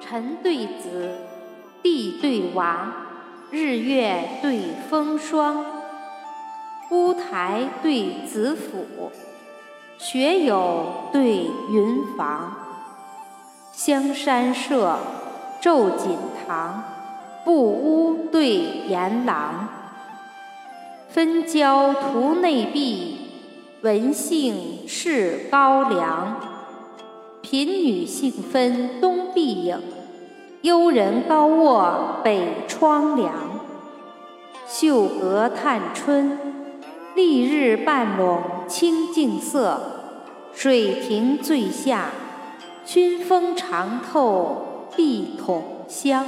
辰对子，地对王，日月对风霜。乌台对子府，学友对云房。香山社，昼锦堂，布屋对檐廊。分交图内壁，文姓是高粱。贫女杏分东壁影，幽人高卧北窗凉。秀阁探春，丽日半笼清净色。水亭醉下，熏风长透碧筒香。